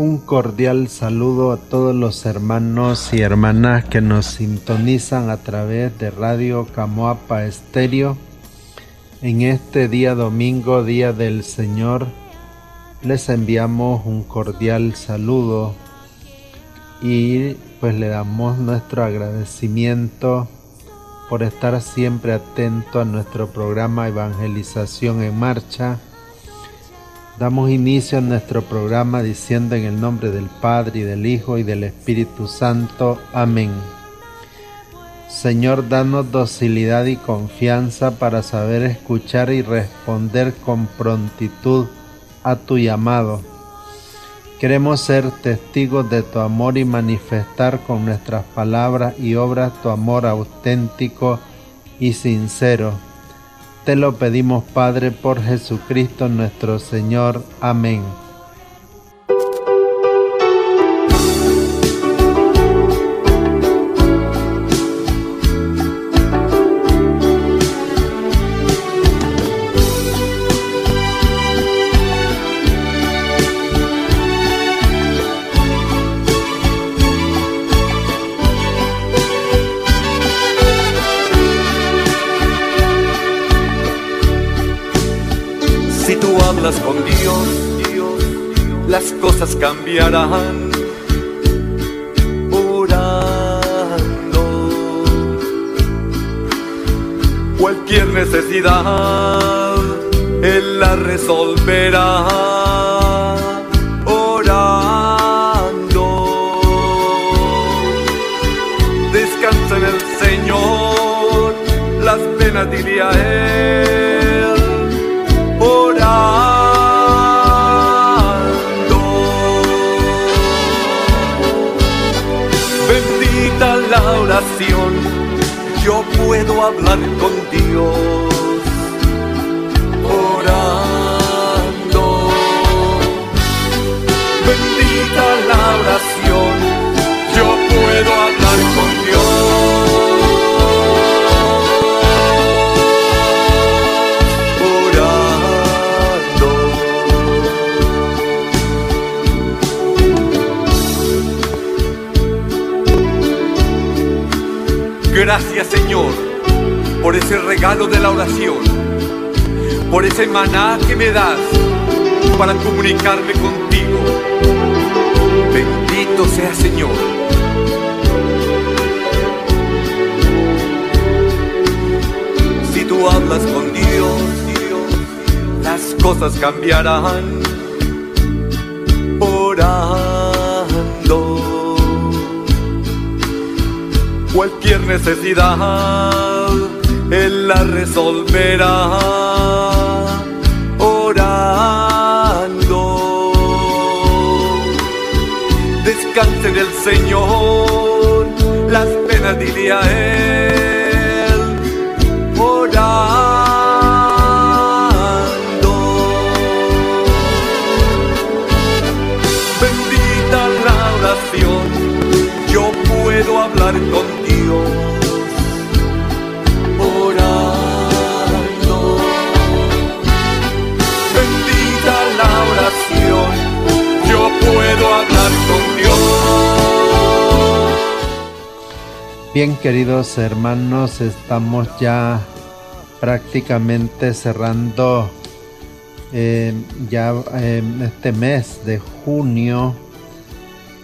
Un cordial saludo a todos los hermanos y hermanas que nos sintonizan a través de Radio Camoapa Estéreo. En este día domingo, Día del Señor, les enviamos un cordial saludo y pues le damos nuestro agradecimiento por estar siempre atento a nuestro programa Evangelización en Marcha Damos inicio a nuestro programa diciendo en el nombre del Padre y del Hijo y del Espíritu Santo. Amén. Señor, danos docilidad y confianza para saber escuchar y responder con prontitud a tu llamado. Queremos ser testigos de tu amor y manifestar con nuestras palabras y obras tu amor auténtico y sincero te lo pedimos, Padre, por Jesucristo nuestro Señor. Amén. Cosas yo puedo hablar con Dios orando. Bendita la oración, Gracias Señor por ese regalo de la oración, por ese maná que me das para comunicarme contigo. Bendito sea Señor. Si tú hablas con Dios, las cosas cambiarán. Cualquier necesidad, Él la resolverá orando. Descanse del Señor, las penas diría Él Bien, queridos hermanos, estamos ya prácticamente cerrando eh, ya eh, este mes de junio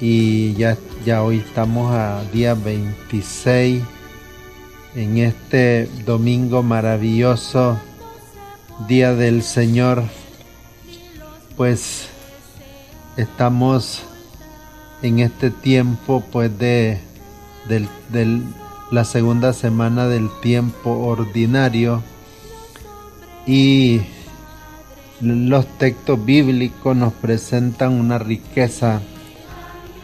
y ya Ya hoy estamos a día 26 en este domingo maravilloso, día del Señor. Pues estamos en este tiempo pues de la segunda semana del tiempo ordinario y los textos bíblicos nos presentan una riqueza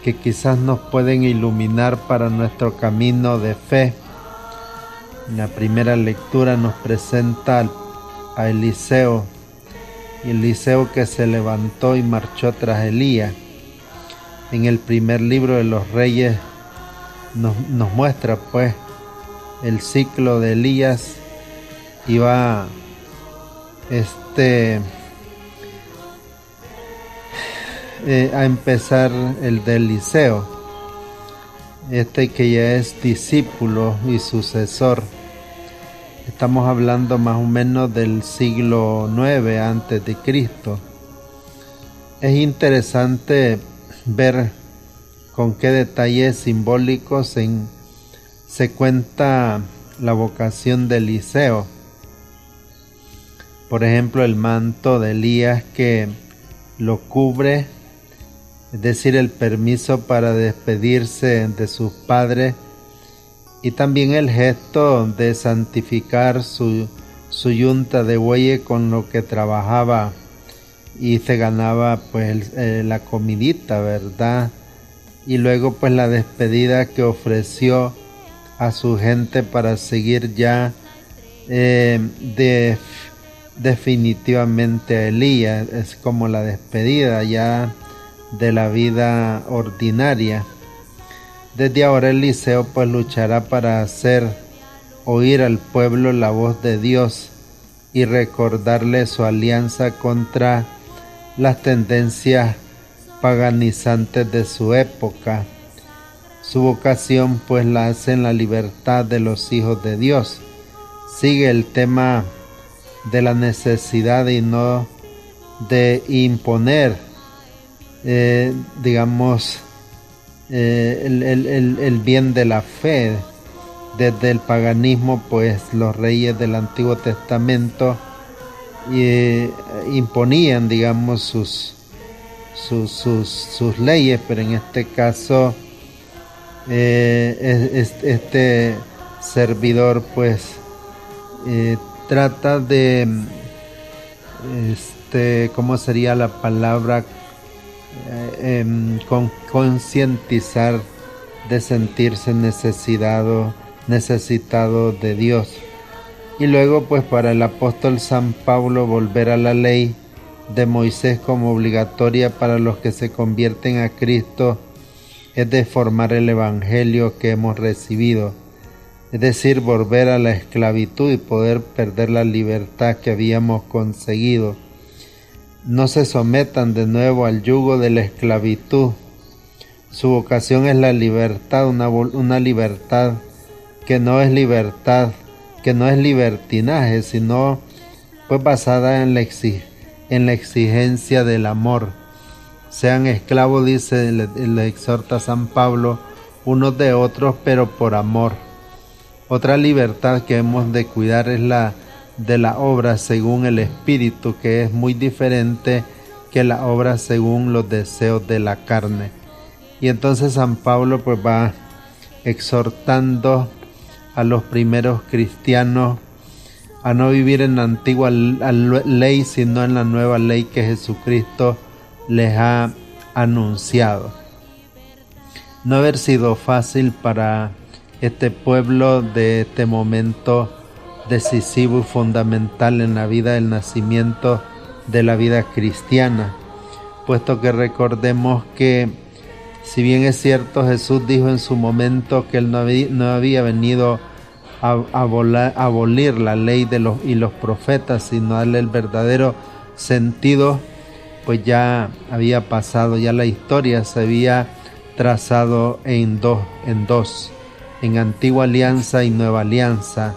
que quizás nos pueden iluminar para nuestro camino de fe. En la primera lectura nos presenta a Eliseo, Eliseo que se levantó y marchó tras Elías. En el primer libro de los reyes nos, muestra pues el ciclo de Elías y va este eh, a empezar el del liceo, este que ya es discípulo y sucesor. Estamos hablando más o menos del siglo IX antes de Cristo. Es interesante ver con qué detalles simbólicos se cuenta la vocación del Eliseo. Por ejemplo, el manto de Elías que lo cubre es decir, el permiso para despedirse de sus padres y también el gesto de santificar su, su yunta de bueyes con lo que trabajaba y se ganaba pues eh, la comidita, ¿verdad? Y luego pues la despedida que ofreció a su gente para seguir ya eh, de, definitivamente a Elías, es como la despedida ya de la vida ordinaria. Desde ahora Eliseo pues luchará para hacer oír al pueblo la voz de Dios y recordarle su alianza contra las tendencias paganizantes de su época. Su vocación pues la hace en la libertad de los hijos de Dios. Sigue el tema de la necesidad y no de imponer eh, digamos, eh, el, bien de la fe. Desde el paganismo, pues los reyes del Antiguo Testamento eh, imponían, digamos, sus, sus, sus, leyes, pero en este caso, este servidor, pues, trata de, este, ¿cómo sería la palabra? Eh, em, con concientizar de sentirse necesitado, necesitado de Dios. Y luego pues para el apóstol San Pablo volver a la ley de Moisés como obligatoria para los que se convierten a Cristo es deformar el Evangelio que hemos recibido, es decir, volver a la esclavitud y poder perder la libertad que habíamos conseguido no se sometan de nuevo al yugo de la esclavitud. Su vocación es la libertad, una, una libertad que no es libertad, que no es libertinaje, sino pues basada en la, en la exigencia del amor. Sean esclavos, dice, le, le exhorta San Pablo, unos de otros, pero por amor. Otra libertad que hemos de cuidar es la de la obra según el Espíritu, que es muy diferente que la obra según los deseos de la carne. Y entonces San Pablo pues va exhortando a los primeros cristianos a no vivir en la antigua ley, sino en la nueva ley que Jesucristo les ha anunciado. No haber sido fácil para este pueblo de este momento decisivo y fundamental en la vida del nacimiento de la vida cristiana, puesto que recordemos que si bien es cierto Jesús dijo en su momento que él no había, venido a, abolir la ley de los, y los profetas, sino darle el verdadero sentido, pues ya había pasado, ya la historia se había trazado en dos, en dos, en antigua alianza y nueva alianza.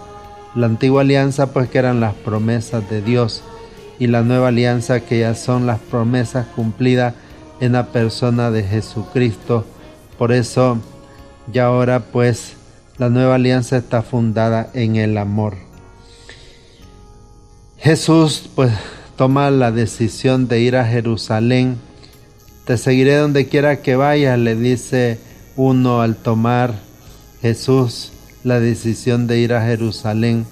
La antigua alianza pues que eran las promesas de Dios y la nueva alianza que ya son las promesas cumplidas en la persona de Jesucristo. Por eso ya ahora pues la nueva alianza está fundada en el amor. Jesús pues toma la decisión de ir a Jerusalén. Te seguiré donde quiera que vayas, le dice uno al tomar Jesús la decisión de ir a Jerusalén,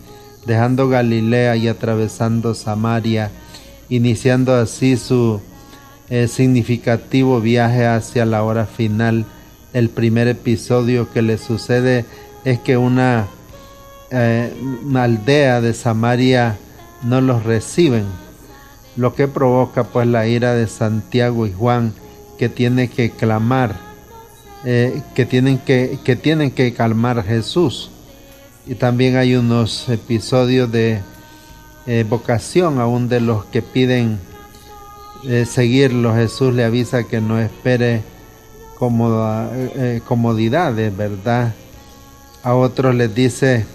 dejando Galilea y atravesando Samaria, iniciando así su eh, significativo viaje hacia la hora final. El primer episodio que le sucede es que una, eh, una aldea de Samaria no los reciben, lo que provoca pues la ira de Santiago y Juan que tiene que clamar, eh, que, tienen que, que tienen que calmar a Jesús. Y también hay unos episodios de eh, vocación aún de los que piden eh, seguirlo. Jesús le avisa que no espere comodidades, ¿verdad? A otros les dice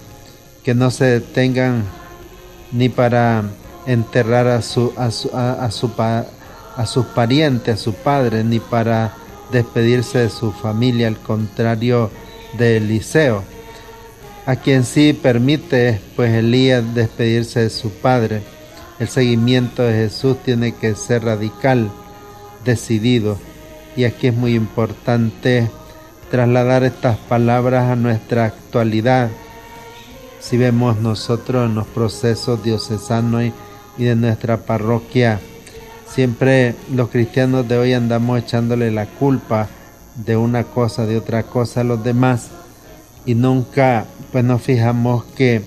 que no se detengan ni para enterrar a su, a su, a, su, a sus parientes, a su padre, ni para despedirse de su familia, al contrario de Eliseo, a quien sí permite pues Elías despedirse de su padre. El seguimiento de Jesús tiene que ser radical, decidido, y aquí es muy importante trasladar estas palabras a nuestra actualidad. Si vemos nosotros en los procesos diocesanos y, de nuestra parroquia, siempre los cristianos de hoy andamos echándole la culpa de una cosa, de otra cosa a los demás. Y nunca pues nos fijamos que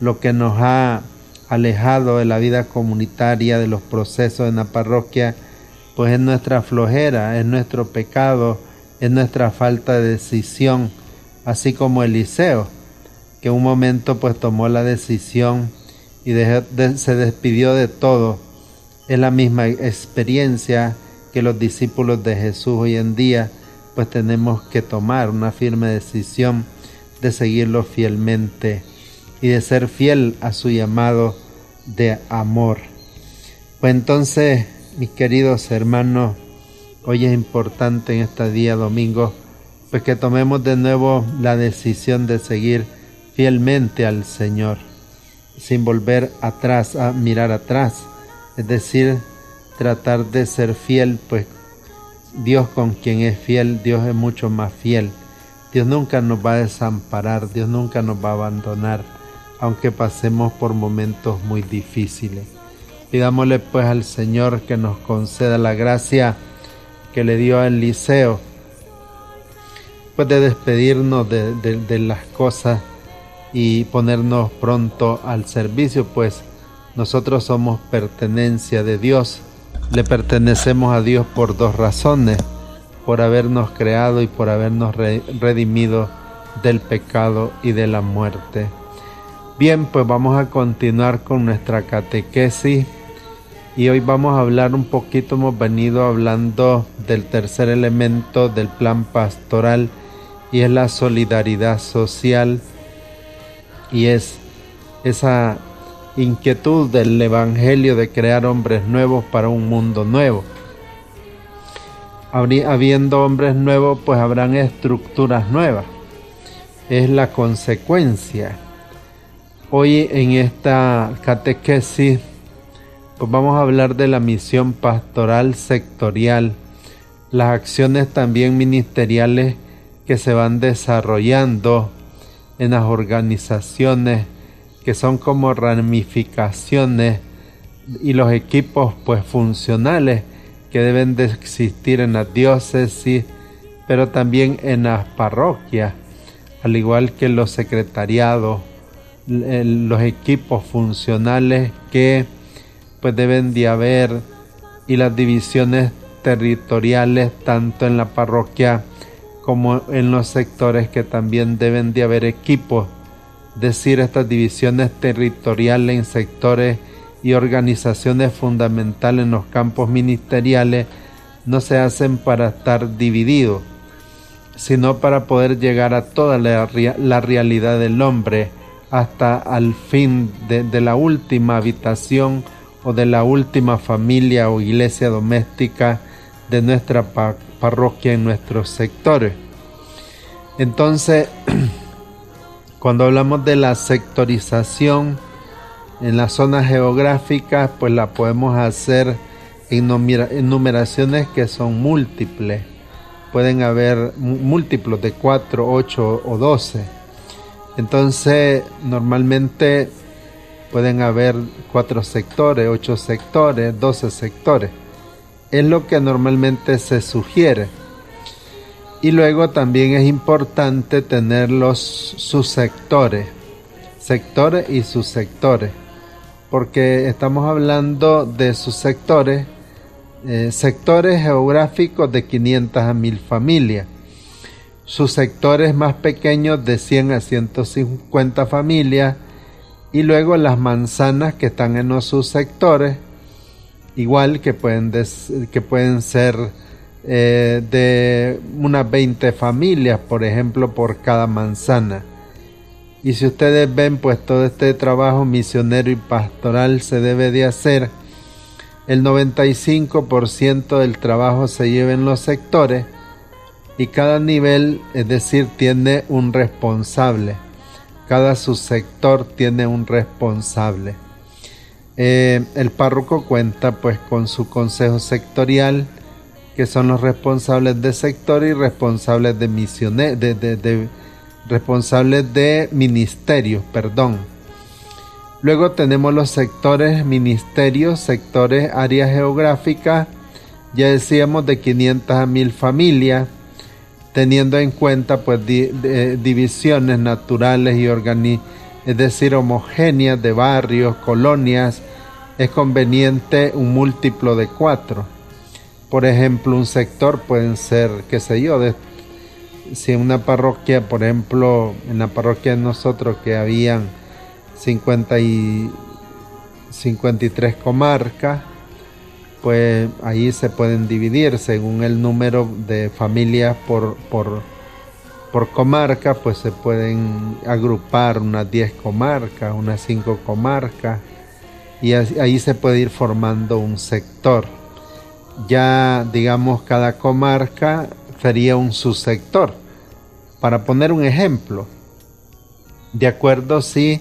lo que nos ha alejado de la vida comunitaria, de los procesos en la parroquia, pues es nuestra flojera, es nuestro pecado, es nuestra falta de decisión, así como Eliseo que un momento pues tomó la decisión y se despidió de todo. Es la misma experiencia que los discípulos de Jesús hoy en día pues tenemos que tomar una firme decisión de seguirlo fielmente y de ser fiel a su llamado de amor. Pues entonces, mis queridos hermanos, hoy es importante en este día domingo, pues que tomemos de nuevo la decisión de seguir fielmente al Señor, sin volver atrás, a mirar atrás, es decir, tratar de ser fiel, pues Dios con quien es fiel, Dios es mucho más fiel. Dios nunca nos va a desamparar, Dios nunca nos va a abandonar, aunque pasemos por momentos muy difíciles. Pidámosle pues al Señor que nos conceda la gracia que le dio a Eliseo, pues de despedirnos de, de las cosas y ponernos pronto al servicio, pues nosotros somos pertenencia de Dios. Le pertenecemos a Dios por dos razones, por habernos creado y por habernos redimido del pecado y de la muerte. Bien, pues vamos a continuar con nuestra catequesis y hoy vamos a hablar un poquito, hemos venido hablando del tercer elemento del plan pastoral y es la solidaridad social y es esa inquietud del Evangelio de crear hombres nuevos para un mundo nuevo. Habiendo hombres nuevos, pues habrán estructuras nuevas. Es la consecuencia. Hoy en esta catequesis, vamos a hablar de la misión pastoral sectorial, las acciones también ministeriales que se van desarrollando en las organizaciones que son como ramificaciones y los equipos pues funcionales que deben de existir en las diócesis, pero también en las parroquias, al igual que los secretariados, los equipos funcionales que pues deben de haber y las divisiones territoriales tanto en la parroquia como en los sectores que también deben de haber equipos, decir estas divisiones territoriales en sectores y organizaciones fundamentales en los campos ministeriales no se hacen para estar divididos, sino para poder llegar a toda la, realidad del hombre hasta al fin de, la última habitación o de la última familia o iglesia doméstica de nuestra parroquia en nuestros sectores. Entonces, cuando hablamos de la sectorización en las zonas geográficas, pues la podemos hacer en numeraciones que son múltiples. Pueden haber múltiplos de 4, 8 o 12. Entonces, normalmente pueden haber 4 sectores, 8 sectores, 12 sectores. Es lo que normalmente se sugiere. Y luego también es importante tener los subsectores, sectores y subsectores, porque estamos hablando de subsectores, eh, sectores geográficos de 500 a 1000 familias, subsectores más pequeños de 100 a 150 familias, y luego las manzanas que están en los subsectores, igual que pueden, que pueden ser eh, de unas 20 familias, por ejemplo, por cada manzana. Y si ustedes ven, pues todo este trabajo misionero y pastoral se debe de hacer. El 95% del trabajo se lleva en los sectores y cada nivel, es decir, tiene un responsable. Cada subsector tiene un responsable. Eh, el párroco cuenta pues con su consejo sectorial, que son los responsables de sector y responsables de misiones, de, responsables de ministerios, perdón. Luego tenemos los sectores ministerios, sectores áreas geográficas, ya decíamos de 500 a 1000 familias, teniendo en cuenta pues divisiones naturales y organizaciones, es decir, homogéneas de barrios, colonias, es conveniente un múltiplo de cuatro. Por ejemplo, un sector pueden ser, qué sé yo, de, si una parroquia, por ejemplo, en la parroquia de nosotros que habían 50 y 53 comarcas, pues ahí se pueden dividir según el número de familias por, por, por comarca, pues se pueden agrupar unas 10 comarcas, unas 5 comarcas, y ahí se puede ir formando un sector ya digamos cada comarca sería un subsector. Para poner un ejemplo, de acuerdo sí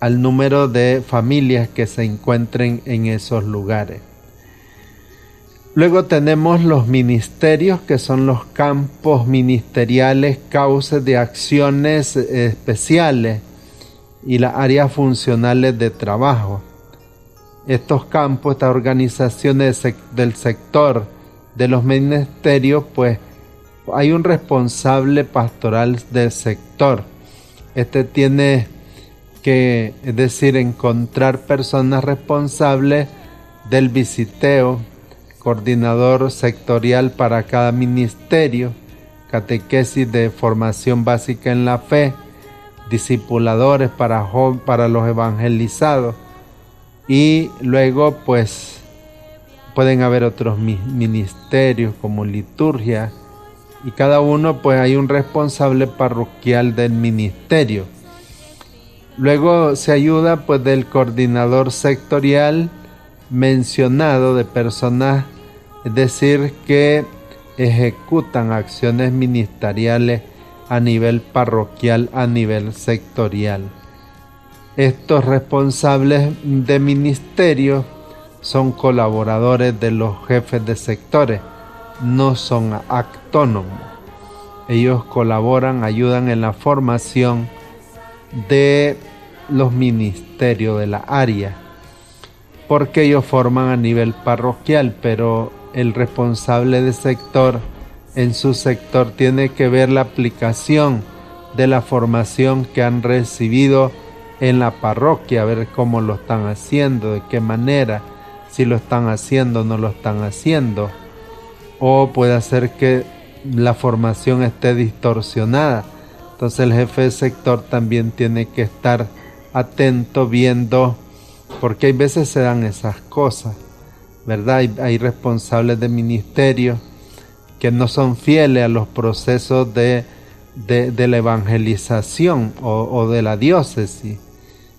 al número de familias que se encuentren en esos lugares. Luego tenemos los ministerios, que son los campos ministeriales, causas de acciones especiales y las áreas funcionales de trabajo estos campos, estas organizaciones del sector de los ministerios, pues hay un responsable pastoral del sector. Este tiene que, es decir, encontrar personas responsables del visiteo, coordinador sectorial para cada ministerio, catequesis de formación básica en la fe, discipuladores para, los evangelizados, y luego pues pueden haber otros ministerios como liturgia y cada uno pues hay un responsable parroquial del ministerio. Luego se ayuda pues del coordinador sectorial mencionado de personas, es decir, que ejecutan acciones ministeriales a nivel parroquial, a nivel sectorial. Estos responsables de ministerio son colaboradores de los jefes de sectores, no son autónomos. Ellos colaboran, ayudan en la formación de los ministerios de la área, porque ellos forman a nivel parroquial, pero el responsable de sector en su sector tiene que ver la aplicación de la formación que han recibido en la parroquia, a ver cómo lo están haciendo, de qué manera, si lo están haciendo o no lo están haciendo. O puede ser que la formación esté distorsionada. Entonces el jefe de sector también tiene que estar atento viendo, porque hay veces se dan esas cosas, ¿verdad? Hay, responsables de ministerio que no son fieles a los procesos de, de, la evangelización o, o de la diócesis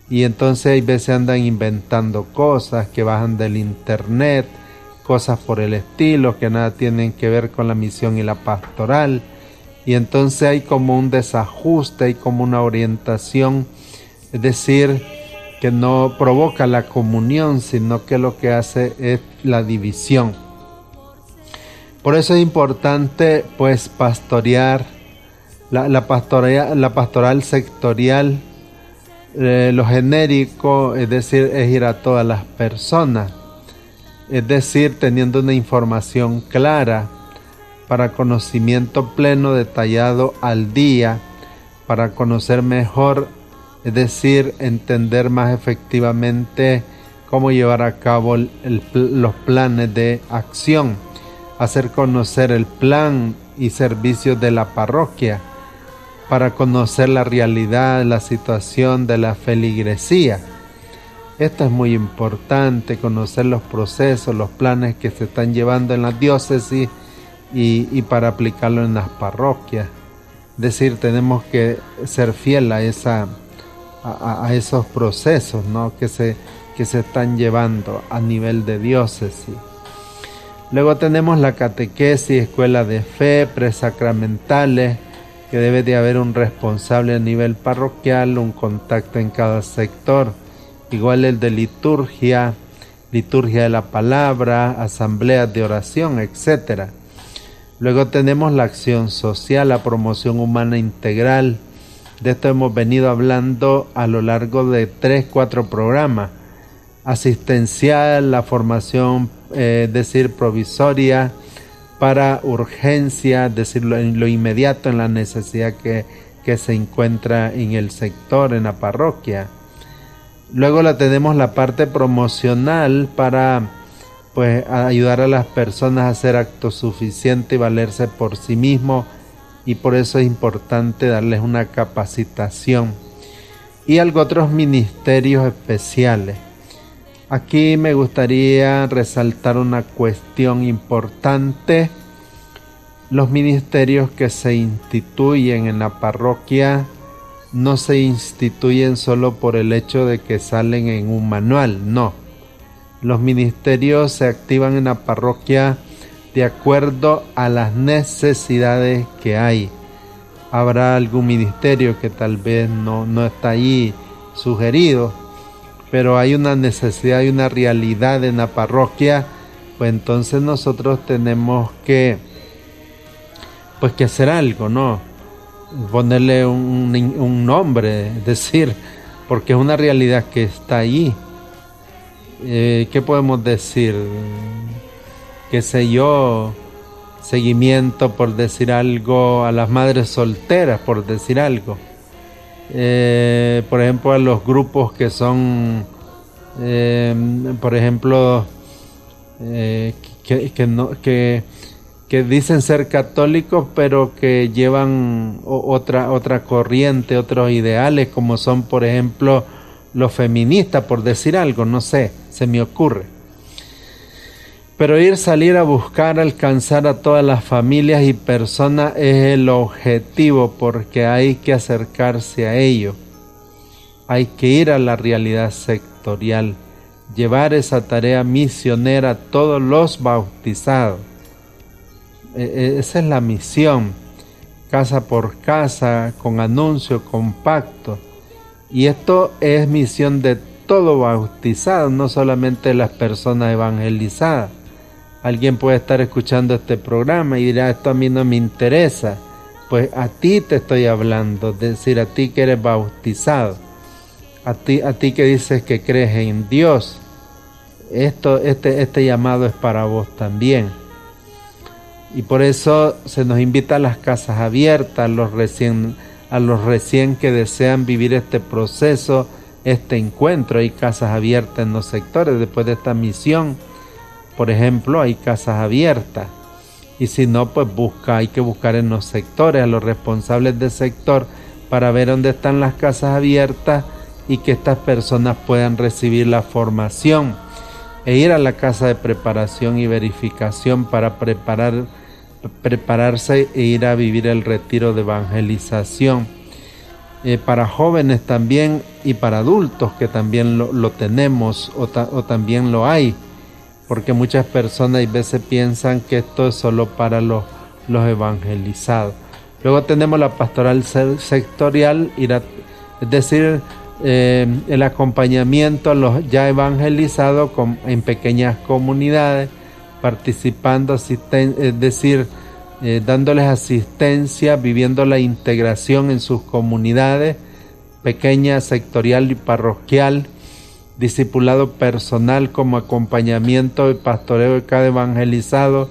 y entonces hay veces andan inventando cosas que bajan del internet, cosas por el estilo que nada tienen que ver con la misión y la pastoral. y entonces hay como un desajuste, hay como una orientación, es decir, que no provoca la comunión, sino que lo que hace es la división. Por eso es importante pues pastorear la, la, pastoral sectorial, eh, lo genérico, es decir, es ir a todas las personas, es decir, teniendo una información clara para conocimiento pleno, detallado al día, para conocer mejor, es decir, entender más efectivamente cómo llevar a cabo los planes de acción, hacer conocer el plan y servicios de la parroquia, para conocer la realidad, la situación de la feligresía. Esto es muy importante, conocer los procesos, los planes que se están llevando en la diócesis y, para aplicarlo en las parroquias. Es decir, tenemos que ser fiel a, esa, a, esos procesos ¿no? que, se, que se están llevando a nivel de diócesis. Luego tenemos la catequesis, escuela de fe, presacramentales, que debe de haber un responsable a nivel parroquial, un contacto en cada sector, igual el de liturgia, liturgia de la palabra, asambleas de oración, etcétera. Luego tenemos la acción social, la promoción humana integral. De esto hemos venido hablando a lo largo de tres, cuatro programas. Asistencial, la formación, eh, decir, provisoria, para urgencia, decirlo en lo inmediato, en la necesidad que, que se encuentra en el sector, en la parroquia. Luego la tenemos la parte promocional para pues ayudar a las personas a hacer acto suficiente y valerse por sí mismo y por eso es importante darles una capacitación y algo otros ministerios especiales. Aquí me gustaría resaltar una cuestión importante. Los ministerios que se instituyen en la parroquia no se instituyen solo por el hecho de que salen en un manual, no los ministerios se activan en la parroquia de acuerdo a las necesidades que hay. Habrá algún ministerio que tal vez no, no está ahí sugerido, pero hay una necesidad y una realidad en la parroquia, pues entonces nosotros tenemos que pues que hacer algo, ¿no? Ponerle un, nombre, decir, porque es una realidad que está ahí eh, ¿qué podemos decir? ¿Qué sé yo? Seguimiento, por decir algo, a las madres solteras, por decir algo. Eh, por ejemplo, a los grupos que son, eh, por ejemplo, que, no, que, que, dicen ser católicos, pero que llevan otra, otra corriente, otros ideales, como son, por ejemplo, los feministas, por decir algo, no sé se me ocurre. Pero ir, salir a buscar, alcanzar a todas las familias y personas es el objetivo porque hay que acercarse a ello. Hay que ir a la realidad sectorial, llevar esa tarea misionera a todos los bautizados. E, e, esa es la misión, casa por casa, con anuncio compacto. Y esto es misión de todo bautizado, no solamente las personas evangelizadas. Alguien puede estar escuchando este programa y dirá, esto a mí no me interesa. Pues a ti te estoy hablando, es decir, a ti que eres bautizado, a ti, a ti que dices que crees en Dios. Esto, este, este llamado es para vos también. Y por eso se nos invita a las casas abiertas, a los recién, a los recién que desean vivir este proceso este encuentro. Hay casas abiertas en los sectores. Después de esta misión, por ejemplo, hay casas abiertas. Y si no, pues busca, hay que buscar en los sectores a los responsables del sector para ver dónde están las casas abiertas y que estas personas puedan recibir la formación e ir a la casa de preparación y verificación para preparar, prepararse e ir a vivir el retiro de evangelización eh, para jóvenes también y para adultos que también lo, tenemos o, también lo hay, porque muchas personas a veces piensan que esto es solo para los, los evangelizados. Luego tenemos la pastoral sectorial, es decir, eh, el acompañamiento a los ya evangelizados en pequeñas comunidades, participando, es decir, eh, dándoles asistencia, viviendo la integración en sus comunidades, pequeña, sectorial y parroquial, discipulado personal como acompañamiento y pastoreo de cada evangelizado,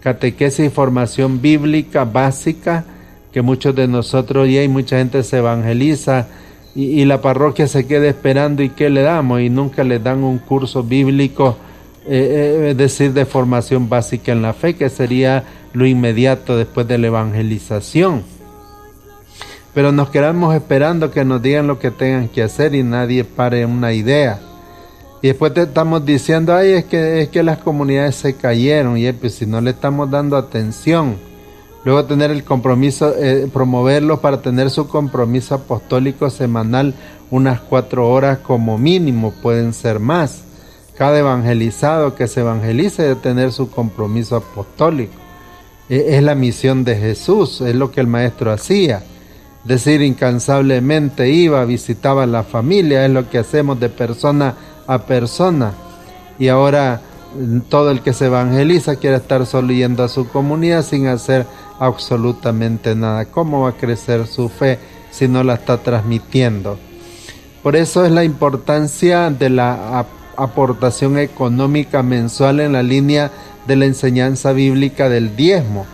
catequesis y formación bíblica básica, que muchos de nosotros y hay mucha gente se evangeliza y, la parroquia se queda esperando y qué le damos y nunca le dan un curso bíblico, eh, eh, es decir, de formación básica en la fe, que sería lo inmediato después de la evangelización. Pero nos quedamos esperando que nos digan lo que tengan que hacer y nadie pare una idea. Y después te estamos diciendo, ay, es que, es que las comunidades se cayeron y pues si no le estamos dando atención Luego tener el compromiso, eh, promoverlos para tener su compromiso apostólico semanal unas cuatro horas como mínimo, pueden ser más. Cada evangelizado que se evangelice debe tener su compromiso apostólico. E, es la misión de Jesús, es lo que el maestro hacía. Decir incansablemente iba, visitaba a la familia, es lo que hacemos de persona a persona. Y ahora todo el que se evangeliza quiere estar solo yendo a su comunidad sin hacer absolutamente nada. ¿Cómo va a crecer su fe si no la está transmitiendo? Por eso es la importancia de la aportación económica mensual en la línea de la enseñanza bíblica del diezmo.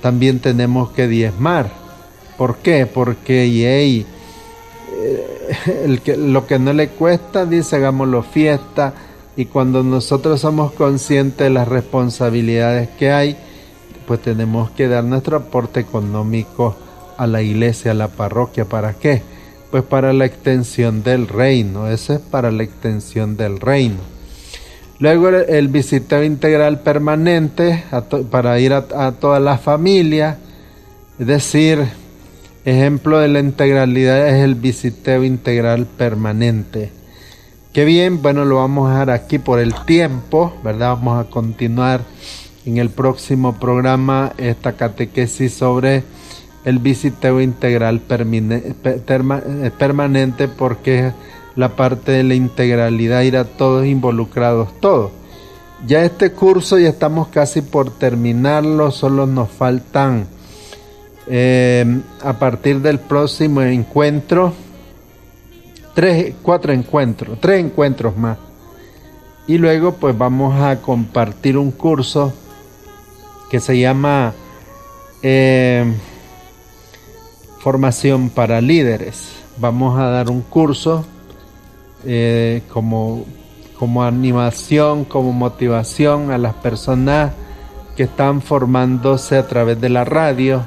También tenemos que diezmar. ¿Por qué? Porque yey, eh, lo que no le cuesta, dice, hagámoslo fiesta. Y cuando nosotros somos conscientes de las responsabilidades que hay, pues tenemos que dar nuestro aporte económico a la iglesia, a la parroquia. ¿Para qué? Pues para la extensión del reino. Eso es para la extensión del reino. Luego el visiteo integral permanente para ir a, toda la familia. Es decir, ejemplo de la integralidad es el visiteo integral permanente. Qué bien, bueno, lo vamos a dejar aquí por el tiempo, ¿verdad? Vamos a continuar en el próximo programa esta catequesis sobre el visiteo integral eh, permanente porque la parte de la integralidad ir a todos involucrados, todos. Ya este curso ya estamos casi por terminarlo, solo nos faltan eh, a partir del próximo encuentro, tres, cuatro encuentros, tres encuentros más. Y luego pues vamos a compartir un curso que se llama eh, Formación para Líderes. Vamos a dar un curso eh, como, como animación, como motivación a las personas que están formándose a través de la radio,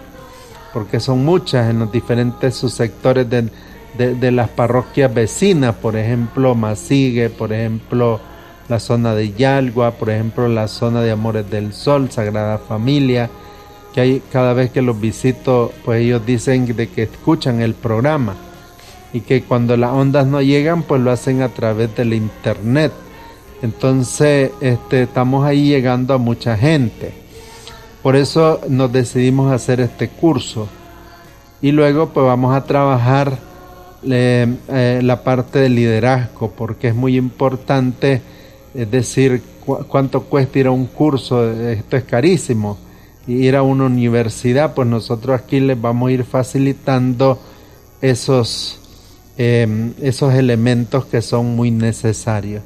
porque son muchas en los diferentes subsectores de, de las parroquias vecinas, por ejemplo, Masigue, por ejemplo, la zona de Yalgua, por ejemplo, la zona de Amores del Sol, Sagrada Familia, que hay, cada vez que los visito, pues ellos dicen de que escuchan el programa y que cuando las ondas no llegan, pues lo hacen a través del internet. Entonces, este, estamos ahí llegando a mucha gente. Por eso nos decidimos hacer este curso. Y luego, pues vamos a trabajar eh, la parte del liderazgo, porque es muy importante es decir, cuánto cuesta ir a un curso, esto es carísimo. Ir a una universidad, pues nosotros aquí les vamos a ir facilitando esos, em, esos elementos que son muy necesarios.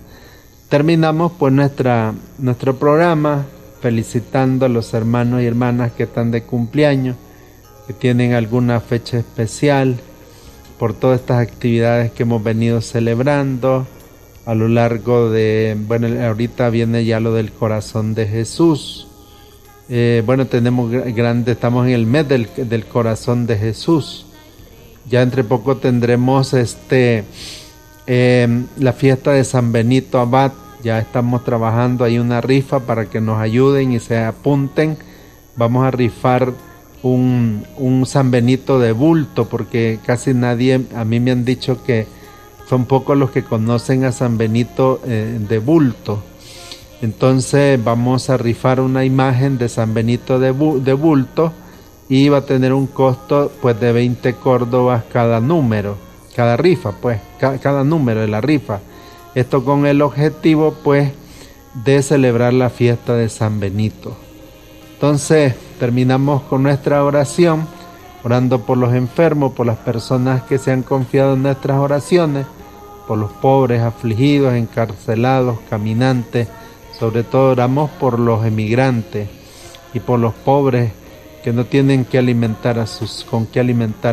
Terminamos pues nuestra, nuestro programa felicitando a los hermanos y hermanas que están de cumpleaños, que tienen alguna fecha especial, por todas estas actividades que hemos venido celebrando, a lo largo de, bueno, ahorita viene ya lo del corazón de Jesús. Eh, bueno, tenemos grande, estamos en el mes del, corazón de Jesús. Ya entre poco tendremos este em, la fiesta de San Benito Abad. Ya estamos trabajando hay una rifa para que nos ayuden y se apunten. Vamos a rifar un, San Benito de bulto porque casi nadie, a mí me han dicho que son pocos los que conocen a San Benito eh, de bulto. Entonces vamos a rifar una imagen de San Benito de, bulto y va a tener un costo pues de 20 córdobas cada número, cada rifa, pues cada número de la rifa. Esto con el objetivo pues de celebrar la fiesta de San Benito. Entonces terminamos con nuestra oración, orando por los enfermos, por las personas que se han confiado en nuestras oraciones, por los pobres, afligidos, encarcelados, caminantes, sobre todo oramos por los emigrantes y por los pobres que no tienen con qué alimentar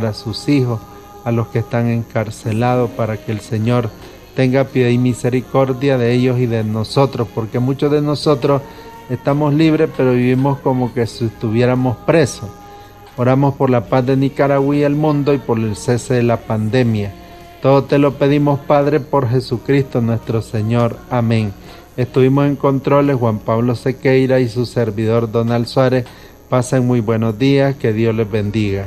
a sus hijos, a los que están encarcelados, para que el Señor tenga piedad y misericordia de ellos y de nosotros, porque muchos de nosotros estamos libres, pero vivimos como que si estuviéramos presos. Oramos por la paz de Nicaragua y el mundo y por el cese de la pandemia. Todo te lo pedimos, Padre, por Jesucristo nuestro Señor. Amén. Estuvimos en controles Juan Pablo Sequeira y su servidor Donald Suárez. Pasen muy buenos días, que Dios les bendiga.